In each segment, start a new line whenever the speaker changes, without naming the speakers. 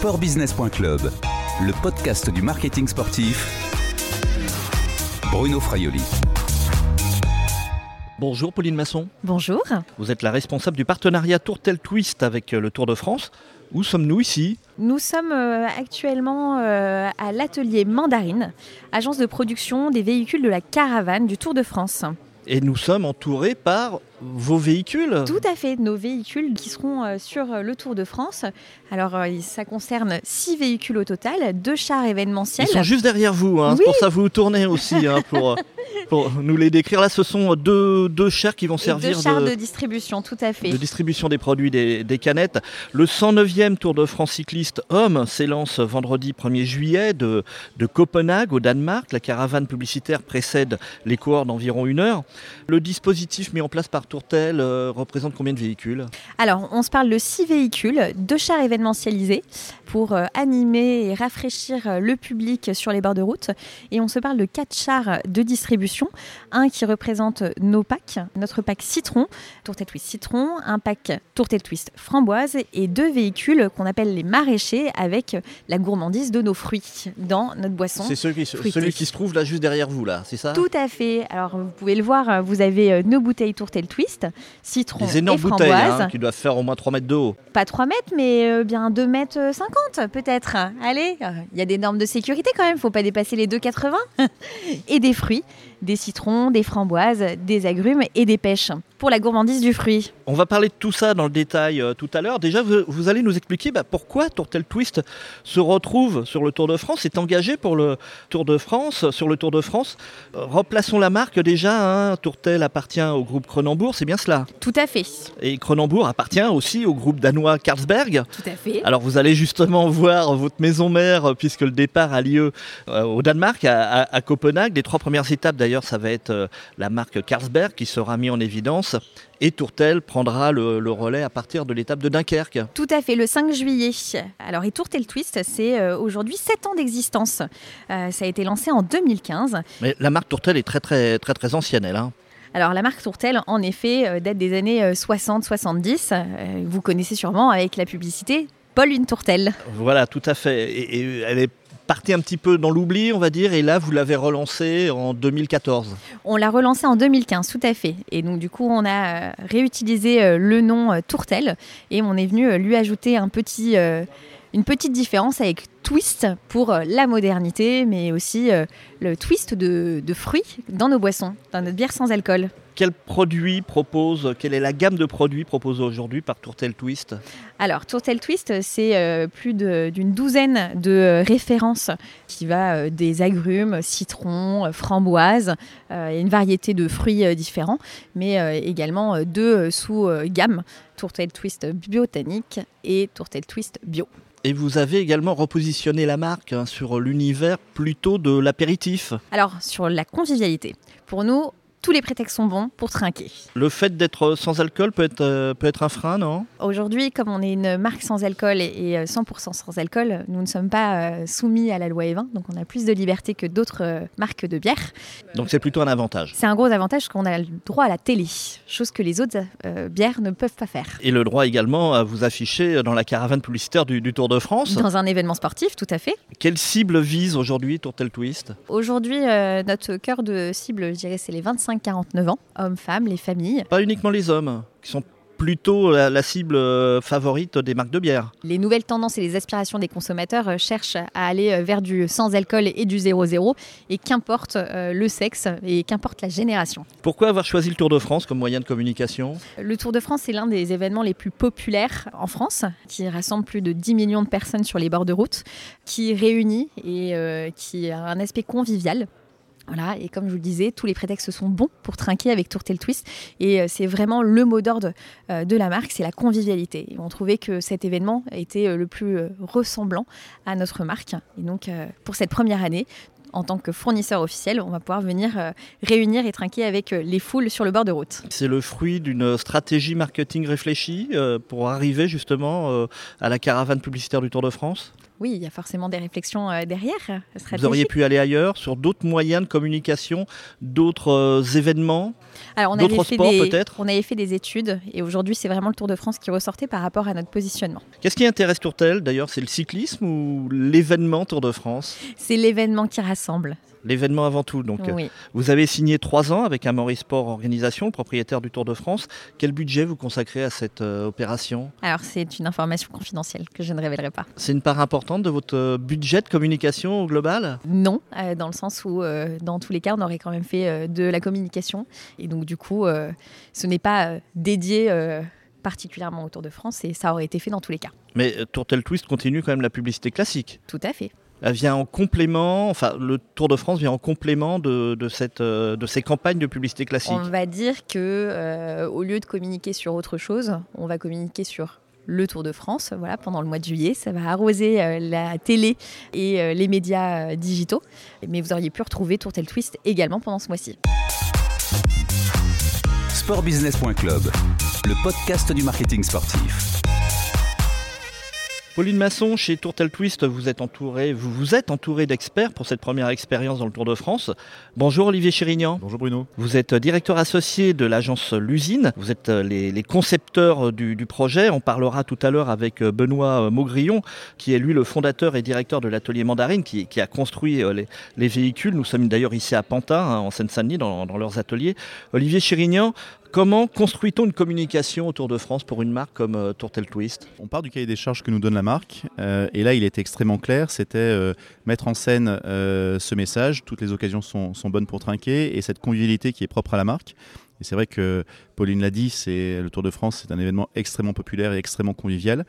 sportbusiness.club, le podcast du marketing sportif. Bruno Fraioli.
Bonjour Pauline Masson.
Bonjour.
Vous êtes la responsable du partenariat Tourtel Twist avec le Tour de France. Où sommes-nous ici?
Nous sommes euh, actuellement euh, à l'atelier Mandarine, agence de production des véhicules de la caravane du Tour de France.
Et nous sommes entourés par vos véhicules
Tout à fait, nos véhicules qui seront euh, sur euh, le Tour de France. Alors, euh, ça concerne six véhicules au total, deux chars événementiels.
Ils sont juste derrière vous, hein.
Oui.
pour ça que vous tournez aussi hein, pour, pour nous les décrire. Là, ce sont deux, deux chars qui vont servir
deux chars
de,
de distribution, tout à fait.
de distribution des produits des, des canettes. Le 109e Tour de France cycliste homme s'élance vendredi 1er juillet de, de Copenhague au Danemark. La caravane publicitaire précède les cohorts d'environ une heure. Le dispositif mis en place par Tourtel euh, représente combien de véhicules?
Alors, on se parle de six véhicules, deux chars événementialisés pour euh, animer et rafraîchir euh, le public sur les bords de route. Et on se parle de quatre chars de distribution. Un qui représente nos packs, notre pack citron, Tourtel Twist citron, un pack Tourtel Twist framboise et deux véhicules qu'on appelle les maraîchers avec la gourmandise de nos fruits dans notre boisson.
C'est celui, celui qui se trouve là juste derrière vous, là, c'est ça?
Tout à fait. Alors, vous pouvez le voir, vous avez nos bouteilles Tourtel Twist, citron
Des énormes
et
bouteilles hein, qui doivent faire au moins 3 mètres de haut.
Pas 3 mètres, mais euh, bien 2 mètres euh, 50 peut-être. Allez, euh, il y a des normes de sécurité quand même, faut pas dépasser les 2,80. et des fruits, des citrons, des framboises, des agrumes et des pêches. Pour la gourmandise du fruit.
On va parler de tout ça dans le détail euh, tout à l'heure. Déjà, vous, vous allez nous expliquer bah, pourquoi Tourtel Twist se retrouve sur le Tour de France, est engagé pour le Tour de France, sur le Tour de France. Euh, replaçons la marque déjà. hein. Tourtel appartient au groupe Cronenbourg, c'est bien cela?
Tout à fait.
Et Cronenbourg appartient aussi au groupe danois Carlsberg.
Tout à fait.
Alors vous allez justement voir votre maison mère puisque le départ a lieu euh, au Danemark, à, à- à Copenhague. Les trois premières étapes d'ailleurs, ça va être euh, la marque Carlsberg qui sera mise en évidence. Et Tourtel prendra le, le relais à partir de l'étape de Dunkerque.
Tout à fait, le 5 juillet. Alors, et Tourtel Twist, c'est euh, aujourd'hui 7 ans d'existence. Euh, ça a été lancé en 2015.
Mais la marque Tourtel est très très très très ancienne, elle. hein.
Alors la marque Tourtel, en effet, date des années euh, 60-70. Euh, vous connaissez sûrement avec la publicité Paul une Tourtel.
Voilà, tout à fait. Et, et elle est partie un petit peu dans l'oubli, on va dire. Et là, vous l'avez relancée en 2014.
On l'a relancé en 2015, tout à fait. Et donc du coup, on a euh, réutilisé euh, le nom euh, Tourtel et on est venu lui ajouter une petite différence avec twist pour la modernité, mais aussi le twist de, de fruits dans nos boissons, dans notre bière sans alcool.
Quel produit propose, quelle est la gamme de produits proposée aujourd'hui par Tourtel Twist
Alors, Tourtel Twist, c'est euh, plus d'une douzaine de euh, références qui va euh, des agrumes, citrons, framboises, et une variété de fruits différents, mais également deux sous-gammes, Tourtel Twist Biotanique et Tourtel Twist Bio.
Et vous avez également repositionné la marque hein, sur l'univers plutôt de l'apéritif.
Alors, sur la convivialité, pour nous, tous les prétextes sont bons pour trinquer.
Le fait d'être sans alcool peut être, euh, peut être un frein, non?
Aujourd'hui, comme on est une marque sans alcool et et, euh, 100% sans alcool, nous ne sommes pas euh, soumis à la loi E20, donc on a plus de liberté que d'autres marques de bière.
Donc c'est plutôt un avantage.
C'est un gros avantage qu'on a le droit à la télé, chose que les autres euh, bières ne peuvent pas faire.
Et le droit également à vous afficher dans la caravane publicitaire du, du Tour de France.
Dans un événement sportif, tout à fait.
Quelle cible vise aujourd'hui Tourtel Twist?
Aujourd'hui, euh, notre cœur de cible, je dirais, c'est les 25-49 ans, hommes, femmes, les familles.
Pas uniquement les hommes, qui sont plutôt la, la cible euh, favorite des marques de bière.
Les nouvelles tendances et les aspirations des consommateurs euh, cherchent à aller euh, vers du sans alcool et du 0-0, et qu'importe le sexe et qu'importe la génération.
Pourquoi avoir choisi le Tour de France comme moyen de communication?
Le Tour de France est l'un des événements les plus populaires en France, qui rassemble plus de 10 millions de personnes sur les bords de route, qui réunit et euh, qui a un aspect convivial. Voilà, et comme je vous le disais, tous les prétextes sont bons pour trinquer avec Tourtel Twist. Et euh, c'est vraiment le mot d'ordre euh, de la marque, c'est la convivialité. On trouvait que cet événement était euh, le plus ressemblant à notre marque. Et donc, pour cette première année, en tant que fournisseur officiel, on va pouvoir venir réunir et trinquer avec les foules sur le bord de route.
C'est le fruit d'une stratégie marketing réfléchie pour arriver justement à la caravane publicitaire du Tour de France?
Oui, il y a forcément des réflexions derrière.
Vous auriez pu aller ailleurs sur d'autres moyens de communication, d'autres événements
alors, on avait, fait des, on avait fait des études et aujourd'hui, c'est vraiment le Tour de France qui ressortait par rapport à notre positionnement.
Qu'est-ce qui intéresse Tourtel d'ailleurs? C'est le cyclisme ou l'événement Tour de France?
C'est l'événement qui rassemble
l'événement avant tout. Donc, vous avez signé trois ans avec Amaury Sport Organisation, le propriétaire du Tour de France. Quel budget vous consacrez à cette euh, opération?
Alors, c'est une information confidentielle que je ne révélerai pas.
C'est une part importante de votre euh, budget de communication au global?
Non, euh, dans le sens où, dans tous les cas, on aurait quand même fait de la communication. Et donc, du coup, ce n'est pas dédié particulièrement au Tour de France et ça aurait été fait dans tous les cas.
Mais Tourtel Twist continue quand même la publicité classique
Tout à fait
vient en complément, enfin le Tour de France vient en complément de, cette, euh, de ces campagnes de publicité classique.
On va dire que euh, au lieu de communiquer sur autre chose, on va communiquer sur le Tour de France, voilà, pendant le mois de juillet. Ça va arroser euh, la télé et les médias digitaux. Mais vous auriez pu retrouver Tourtel Twist également pendant ce mois-ci.
Sportbusiness.club, le podcast du marketing sportif.
Pauline Masson, chez Tourtel Twist, vous êtes entouré, vous vous êtes entouré d'experts pour cette première expérience dans le Tour de France. Bonjour Olivier Chérignan.
Bonjour Bruno.
Vous êtes directeur associé de l'agence L'Usine. Vous êtes euh, les, concepteurs du, projet. On parlera tout à l'heure avec euh, Benoît euh, Maugrillon, qui est lui le fondateur et directeur de l'atelier Mandarine, qui, a construit les, véhicules. Nous sommes d'ailleurs ici à Pantin, hein, en Seine-Saint-Denis, dans, dans, leurs ateliers. Olivier Chérignan, Comment construit-on une communication autour de France pour une marque comme euh, Tourtel Twist?
On part du cahier des charges que nous donne la marque. Euh, et là, il était extrêmement clair. C'était euh, mettre en scène ce message. Toutes les occasions sont, bonnes pour trinquer. Et cette convivialité qui est propre à la marque. Et c'est vrai que Pauline l'a dit, c'est le Tour de France, c'est un événement extrêmement populaire et extrêmement convivial.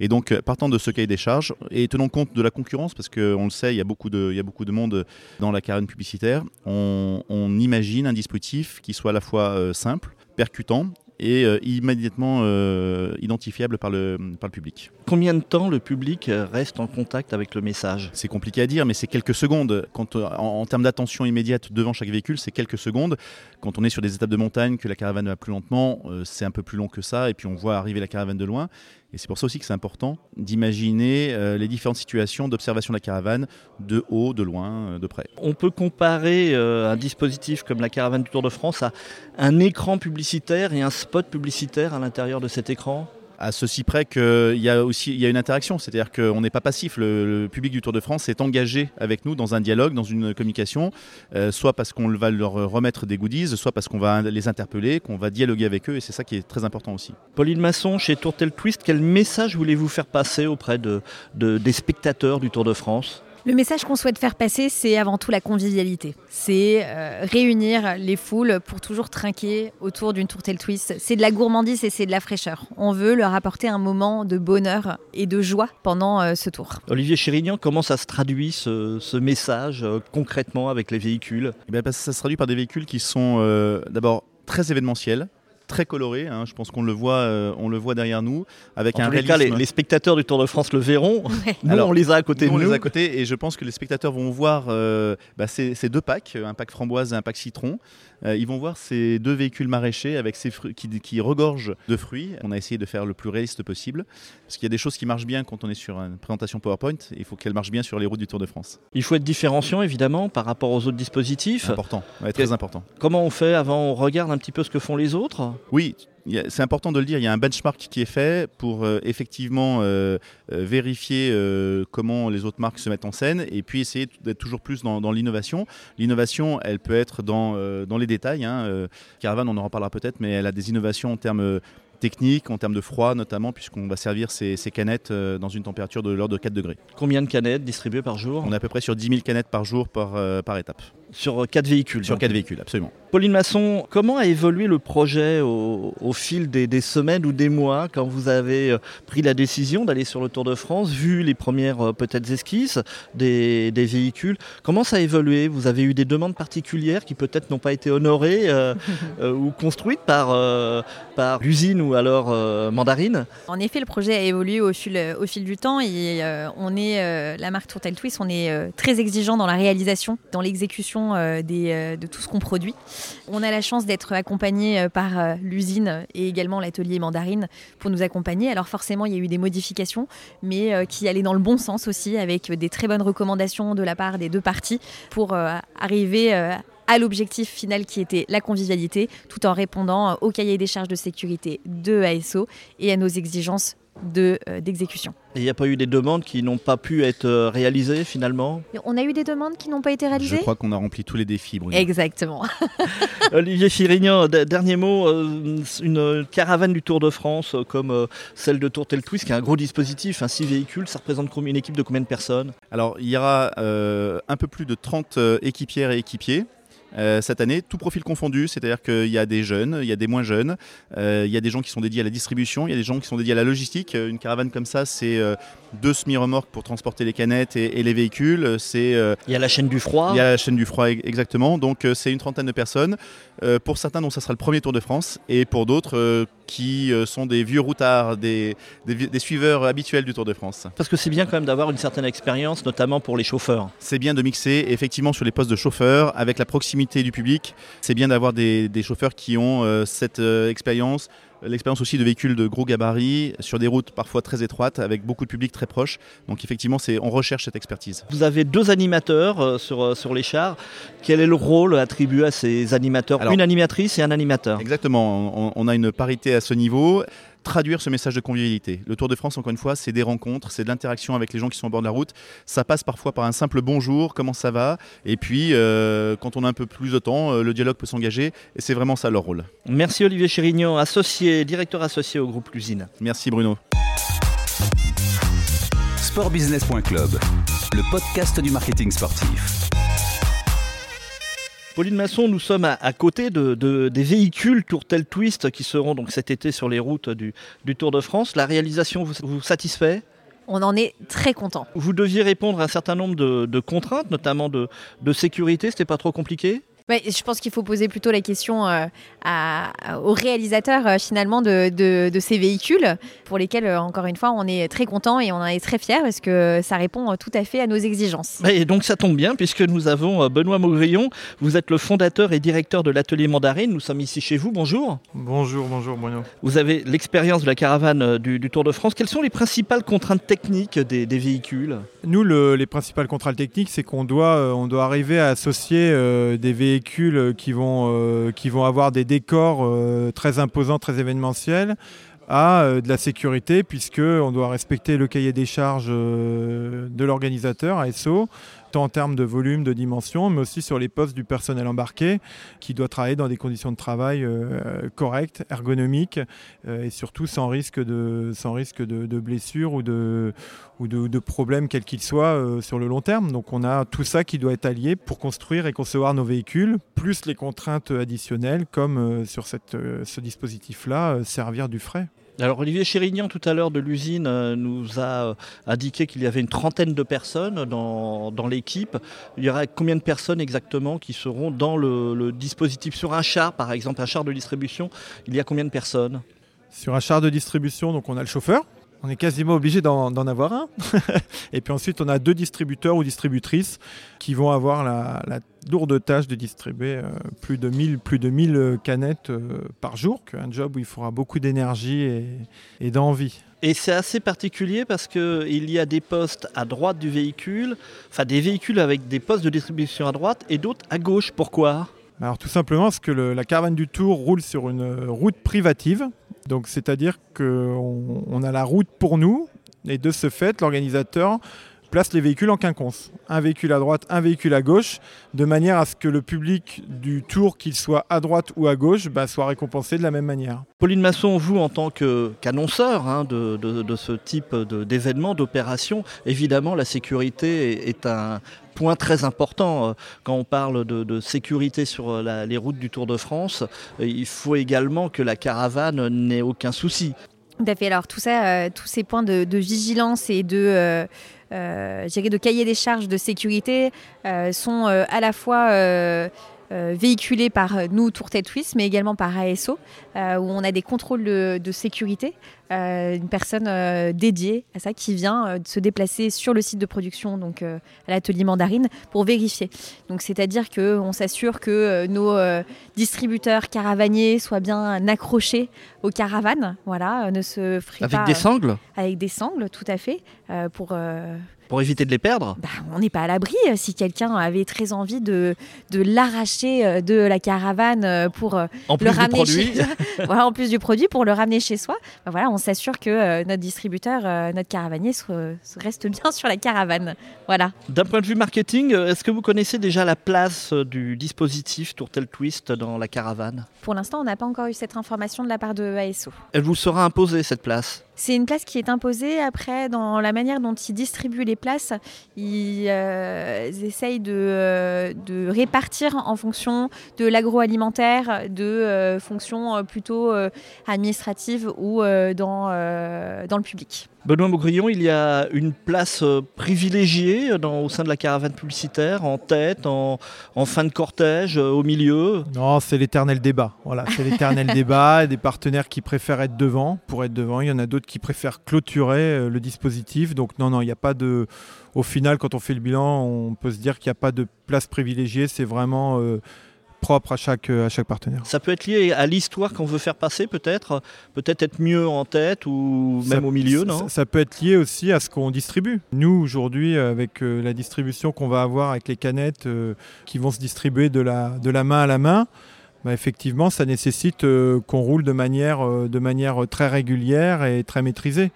Et donc, partant de ce cahier des charges et tenant compte de la concurrence, parce qu'on le sait, il y, a beaucoup de, il y a beaucoup de monde dans la carène publicitaire, on, on imagine un dispositif qui soit à la fois simple, percutant et euh, immédiatement euh, identifiable par le, par le public.
Combien de temps le public reste en contact avec le message?
C'est compliqué à dire, mais c'est quelques secondes. Quand, euh, en, termes d'attention immédiate devant chaque véhicule, c'est quelques secondes. Quand on est sur des étapes de montagne, que la caravane va plus lentement, c'est un peu plus long que ça, et puis on voit arriver la caravane de loin. Et c'est pour ça aussi que c'est important d'imaginer euh, les différentes situations d'observation de la caravane de haut, de loin, euh, de près.
On peut comparer euh, un dispositif comme la caravane du Tour de France à un écran publicitaire et un spot publicitaire à l'intérieur de cet écran?
À ceci près qu'il y a aussi une interaction, c'est-à-dire qu'on n'est pas passif. Le, public du Tour de France est engagé avec nous dans un dialogue, dans une communication, euh, soit parce qu'on va leur remettre des goodies, soit parce qu'on va les interpeller, qu'on va dialoguer avec eux, et c'est ça qui est très important aussi.
Pauline Masson, chez Tourtel Twist, quel message voulez-vous faire passer auprès de, des spectateurs du Tour de France?
Le message qu'on souhaite faire passer, c'est avant tout la convivialité. C'est euh, réunir les foules pour toujours trinquer autour d'une tourtelle twist. C'est de la gourmandise et c'est de la fraîcheur. On veut leur apporter un moment de bonheur et de joie pendant euh, ce tour.
Olivier Chérignan, comment ça se traduit ce, message euh, concrètement avec les véhicules?
Eh bien, Ça se traduit par des véhicules qui sont d'abord très événementiels, très coloré. Hein. je pense qu'on le voit, euh, on le voit derrière nous, avec
un réalisme. Cas, les, spectateurs du Tour de France le verront. Nous, on les a à côté de nous.
On les a à côté, et je pense que les spectateurs vont voir euh, bah, ces, deux packs, un pack framboise et un pack citron. Euh, ils vont voir ces deux véhicules maraîchers avec ces fruits qui, qui, regorgent de fruits. On a essayé de faire le plus réaliste possible, parce qu'il y a des choses qui marchent bien quand on est sur une présentation PowerPoint. Il faut qu'elles marchent bien sur les routes du Tour de France.
Il faut être différenciant évidemment par rapport aux autres dispositifs.
Important, très important.
Comment on fait avant On regarde un petit peu ce que font les autres?
Oui, c'est important de le dire, il y a un benchmark qui est fait pour euh, effectivement euh, euh, vérifier comment les autres marques se mettent en scène et puis essayer d'être toujours plus dans, l'innovation. L'innovation, elle peut être dans, dans les détails. Hein. Caravan, on en reparlera peut-être, mais elle a des innovations en termes techniques, en termes de froid notamment, puisqu'on va servir ces, canettes dans une température de l'ordre de 4 degrés.
Combien de canettes distribuées par jour?
On est à peu près sur 10 000 canettes par jour par, par étape.
Sur 4 véhicules
Sur 4 véhicules, absolument.
Pauline Masson, comment a évolué le projet au, fil des, semaines ou des mois quand vous avez euh, pris la décision d'aller sur le Tour de France, vu les premières euh, peut-être esquisses des, véhicules? Comment ça a évolué? Vous avez eu des demandes particulières qui peut-être n'ont pas été honorées euh, ou construites par, par l'usine ou alors euh, Mandarine
En effet, le projet a évolué au fil, du temps et euh, on est, euh, la marque Tourtel Twist, on est très exigeant dans la réalisation, dans l'exécution de tout ce qu'on produit. On a la chance d'être accompagné par l'usine et également l'atelier Mandarine pour nous accompagner. Alors forcément, il y a eu des modifications, mais qui allaient dans le bon sens aussi, avec des très bonnes recommandations de la part des deux parties pour arriver euh, à l'objectif final qui était la convivialité, tout en répondant euh, au cahier des charges de sécurité de ASO et à nos exigences de, euh, d'exécution.
Et il n'y a pas eu des demandes qui n'ont pas pu être euh, réalisées finalement?
On a eu des demandes qui n'ont pas été
Je
réalisées
crois qu'on a rempli tous les défis, Bruno.
Exactement.
Olivier Chirignan, d- dernier mot, euh, une caravane du Tour de France euh, comme euh, celle de Tourtel Twist, qui est un gros dispositif, un 6 véhicules, ça représente combien- une équipe de combien de personnes?
Alors, il y aura euh, un peu plus de 30 euh, équipières et équipiers. Euh, cette année, tout profil confondu, c'est-à-dire qu'il y a des jeunes, il y a des moins jeunes, euh, il y a des gens qui sont dédiés à la distribution, il y a des gens qui sont dédiés à la logistique. Euh, Une caravane comme ça, c'est euh, deux semi-remorques pour transporter les canettes et, et les véhicules. C'est
Il y a la chaîne du froid.
il y a la chaîne du froid exactement. Donc c'est une trentaine de personnes. Pour certains, dont ça sera le premier Tour de France, et pour d'autres qui euh, sont des vieux routards, des, des vi- des suiveurs habituels du Tour de France.
Parce que c'est bien quand même d'avoir une certaine expérience, notamment pour les chauffeurs.
C'est bien de mixer effectivement sur les postes de chauffeurs avec la proximité du public. C'est bien d'avoir des, des chauffeurs qui ont euh, cette euh, expérience, l'expérience aussi de véhicules de gros gabarits sur des routes parfois très étroites avec beaucoup de public très proche. Donc effectivement, c'est on recherche cette expertise.
Vous avez deux animateurs euh, sur, euh, sur les chars. Quel est le rôle attribué à ces animateurs?
Alors-
Une animatrice et un animateur.
Exactement, on, on a une parité à ce niveau. Traduire ce message de convivialité. Le Tour de France, encore une fois, c'est des rencontres, c'est de l'interaction avec les gens qui sont au bord de la route. Ça passe parfois par un simple bonjour, comment ça va? Et puis, euh, quand on a un peu plus de temps, euh, le dialogue peut s'engager. Et c'est vraiment ça leur rôle.
Merci Olivier Chirignan, associé, directeur associé au groupe L'usine.
Merci Bruno.
Sportbusiness.club, le podcast du marketing sportif.
Pauline Masson, nous sommes à, à côté de, de- des véhicules Tourtel Twist qui seront donc cet été sur les routes du, du Tour de France. La réalisation vous, vous satisfait?
On en est très content.
Vous deviez répondre à un certain nombre de, de contraintes, notamment de, de sécurité. C'était pas trop compliqué?
Je pense qu'il faut poser plutôt la question euh, à- aux réalisateurs euh, finalement de, de- de ces véhicules pour lesquels, euh, encore une fois, on est très content et on en est très fiers parce que ça répond euh, tout à fait à nos exigences.
Et donc ça tombe bien puisque nous avons Benoît Maugrillon. Vous êtes le fondateur et directeur de l'atelier Mandarine. Nous sommes ici chez vous. Bonjour.
Bonjour, bonjour Bruno.
Vous avez l'expérience de la caravane du, du Tour de France. Quelles sont les principales contraintes techniques des, des véhicules?
Nous, le- les principales contraintes techniques, c'est qu'on doit, euh, on doit arriver à associer euh, des véhicules qui vont, euh, qui vont avoir des décors euh, très imposants, très événementiels, à euh, de la sécurité, puisque on doit respecter le cahier des charges euh, de l'organisateur, ASO, tant en termes de volume, de dimension, mais aussi sur les postes du personnel embarqué, qui doit travailler dans des conditions de travail euh, correctes, ergonomiques, euh, et surtout sans risque de, sans risque de, ou de, ou de, problèmes quels qu'ils soient euh, sur le long terme. Donc on a tout ça qui doit être allié pour construire et concevoir nos véhicules, plus les contraintes additionnelles comme sur ce dispositif-là, servir du frais.
Alors Olivier Chérignan tout à l'heure de l'usine euh, nous a euh, indiqué qu'il y avait une trentaine de personnes dans, l'équipe. Il y aura combien de personnes exactement qui seront dans le dispositif? Sur un char par exemple, un char de distribution, il y a combien de personnes?
Sur un char de distribution, donc on a le chauffeur. On est quasiment obligé d'en avoir un. et puis ensuite, on a deux distributeurs ou distributrices qui vont avoir la, la lourde tâche de distribuer euh, plus, de 1000, plus de 1000 canettes euh, par jour. Un job où il faudra beaucoup d'énergie et, et d'envie.
Et c'est assez particulier parce qu'il y a des postes à droite du véhicule, enfin des véhicules avec des postes de distribution à droite et d'autres à gauche. Pourquoi?
Alors tout simplement parce que le- la caravane du Tour roule sur une euh, route privative. Donc c'est-à-dire qu'on on a la route pour nous et de ce fait l'organisateur place les véhicules en quinconce. Un véhicule à droite, un véhicule à gauche, de manière à ce que le public du tour, qu'il soit à droite ou à gauche, bah, soit récompensé de la même manière.
Pauline Masson, vous en tant qu'annonceur hein, de, ce type d'événement, d'opération, évidemment la sécurité est un point très important. Euh, Quand on parle de, sécurité sur euh, les routes du Tour de France, euh, il faut également que la caravane n'ait aucun souci.
Tout à fait. Alors tous ces points de, vigilance et de, euh, euh, de cahier des charges de sécurité sont à la fois véhiculé par nous, Tourtel Twist, mais également par ASO, où on a des contrôles de, sécurité. une personne dédiée à ça qui vient se déplacer sur le site de production, donc à l'atelier Mandarine, pour vérifier. Donc c'est-à-dire qu'on s'assure que nos distributeurs caravaniers soient bien accrochés aux caravanes, voilà, ne se
Avec des sangles
Avec des sangles, tout à fait, pour
pour éviter de les perdre?
Bah, On n'est pas à l'abri. Euh, si quelqu'un avait très envie de, de l'arracher euh, de la caravane euh, pour
en
le
ramener
chez voilà, en plus du produit, pour le ramener chez soi, bah, voilà, on s'assure que notre distributeur, notre caravanier reste bien sur la caravane. Voilà.
D'un point de vue marketing, est-ce que vous connaissez déjà la place du dispositif Tourtel Twist dans la caravane?
Pour l'instant, on n'a pas encore eu cette information de la part de ASO.
Elle vous sera imposée cette place?
C'est une place qui est imposée. Après, dans la manière dont ils distribuent les places, ils, euh, essayent de, de, répartir en fonction de l'agroalimentaire, de euh, fonctions plutôt euh, administratives ou dans le public.
Benoît Maugrillon, il y a une place euh, privilégiée dans, au sein de la caravane publicitaire, en tête, en, fin de cortège, euh, au milieu?
Non, c'est l'éternel débat. Voilà, c'est l'éternel débat. Des partenaires qui préfèrent être devant pour être devant. Il y en a d'autres qui préfèrent clôturer euh, le dispositif. Donc non, non, il n'y a pas de. Au final, quand on fait le bilan, on peut se dire qu'il n'y a pas de place privilégiée. C'est vraiment propre à chaque, à chaque partenaire.
Ça peut être lié à l'histoire qu'on veut faire passer peut-être, peut-être être mieux en tête ou même au milieu, non?
ça, peut être lié aussi à ce qu'on distribue. Nous, aujourd'hui, avec euh, la distribution qu'on va avoir avec les canettes euh, qui vont se distribuer de la, de la main à la main, bah, effectivement, ça nécessite euh, qu'on roule de manière, de manière très régulière et très maîtrisée.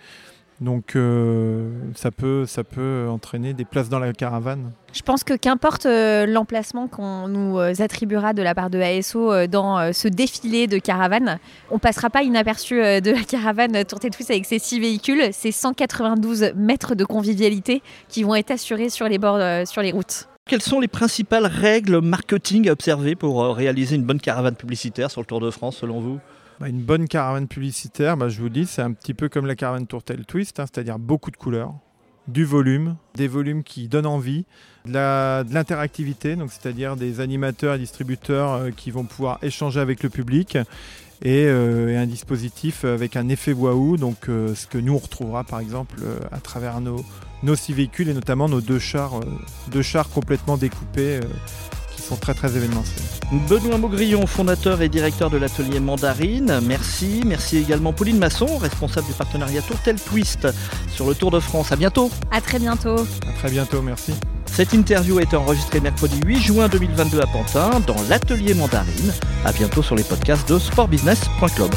Donc euh, ça, peut, ça peut entraîner des places dans la caravane.
Je pense que qu'importe euh, l'emplacement qu'on nous euh, attribuera de la part de ASO dans ce défilé de caravanes, on passera pas inaperçu de la caravane Tourté Twist avec ces six véhicules, ces 192 mètres de convivialité qui vont être assurés sur les bords, sur les routes.
Quelles sont les principales règles marketing à observer pour réaliser une bonne caravane publicitaire sur le Tour de France selon vous?
Une bonne caravane publicitaire, bah, je vous dis, c'est un petit peu comme la caravane Tourtel Twist, hein, c'est-à-dire beaucoup de couleurs, du volume, des volumes qui donnent envie, de l'interactivité, c'est-à-dire des animateurs et distributeurs euh, qui vont pouvoir échanger avec le public. Et, euh, un dispositif avec un effet waouh, donc euh, ce que nous on retrouvera par exemple à travers nos, nos six véhicules et notamment nos deux chars, deux chars complètement découpés sont très très événementiels.
Benoît Maugrillon, fondateur et directeur de l'atelier Mandarine, merci. Merci également Pauline Masson, responsable du partenariat Tourtel Twist sur le Tour de France. À bientôt.
À très bientôt.
À très bientôt, merci.
Cette interview a été enregistrée mercredi 8 juin 2022 à Pantin dans l'atelier Mandarine. À bientôt sur les podcasts de sportbusiness.club.